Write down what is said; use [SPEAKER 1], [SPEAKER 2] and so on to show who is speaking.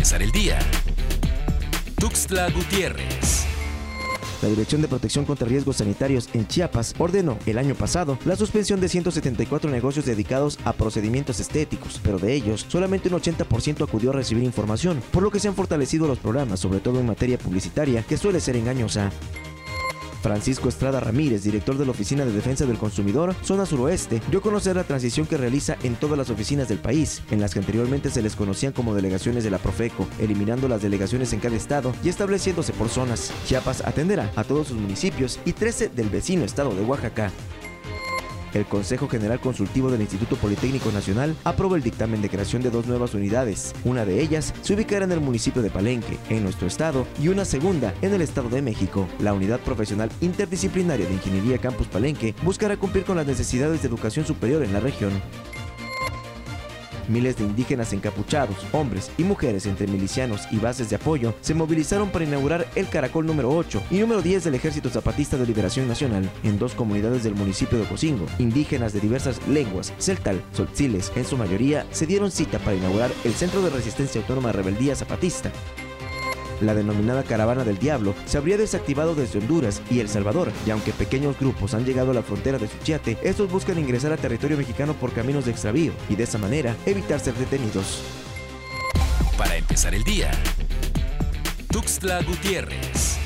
[SPEAKER 1] empezar el día. Tuxtla Gutiérrez.
[SPEAKER 2] La Dirección de Protección contra Riesgos Sanitarios en Chiapas ordenó el año pasado la suspensión de 174 negocios dedicados a procedimientos estéticos, pero de ellos solamente un 80% acudió a recibir información, por lo que se han fortalecido los programas, sobre todo en materia publicitaria, que suele ser engañosa. Francisco Estrada Ramírez, director de la Oficina de Defensa del Consumidor, zona suroeste, dio a conocer la transición que realiza en todas las oficinas del país, en las que anteriormente se les conocían como delegaciones de la Profeco, eliminando las delegaciones en cada estado y estableciéndose por zonas. Chiapas atenderá a todos sus municipios y 13 del vecino estado de Oaxaca. El Consejo General Consultivo del Instituto Politécnico Nacional aprobó el dictamen de creación de dos nuevas unidades. Una de ellas se ubicará en el municipio de Palenque, en nuestro estado, y una segunda en el Estado de México. La Unidad Profesional Interdisciplinaria de Ingeniería Campus Palenque buscará cumplir con las necesidades de educación superior en la región. Miles de indígenas encapuchados, hombres y mujeres entre milicianos y bases de apoyo se movilizaron para inaugurar el Caracol número 8 y número 10 del Ejército Zapatista de Liberación Nacional en dos comunidades del municipio de Ocosingo. Indígenas de diversas lenguas, celtal, soltziles, en su mayoría, se dieron cita para inaugurar el Centro de Resistencia Autónoma Rebeldía Zapatista. La denominada Caravana del Diablo se habría desactivado desde Honduras y El Salvador, y aunque pequeños grupos han llegado a la frontera de Suchiate, estos buscan ingresar a territorio mexicano por caminos de extravío y de esa manera evitar ser detenidos.
[SPEAKER 1] Para empezar el día. Tuxtla Gutiérrez.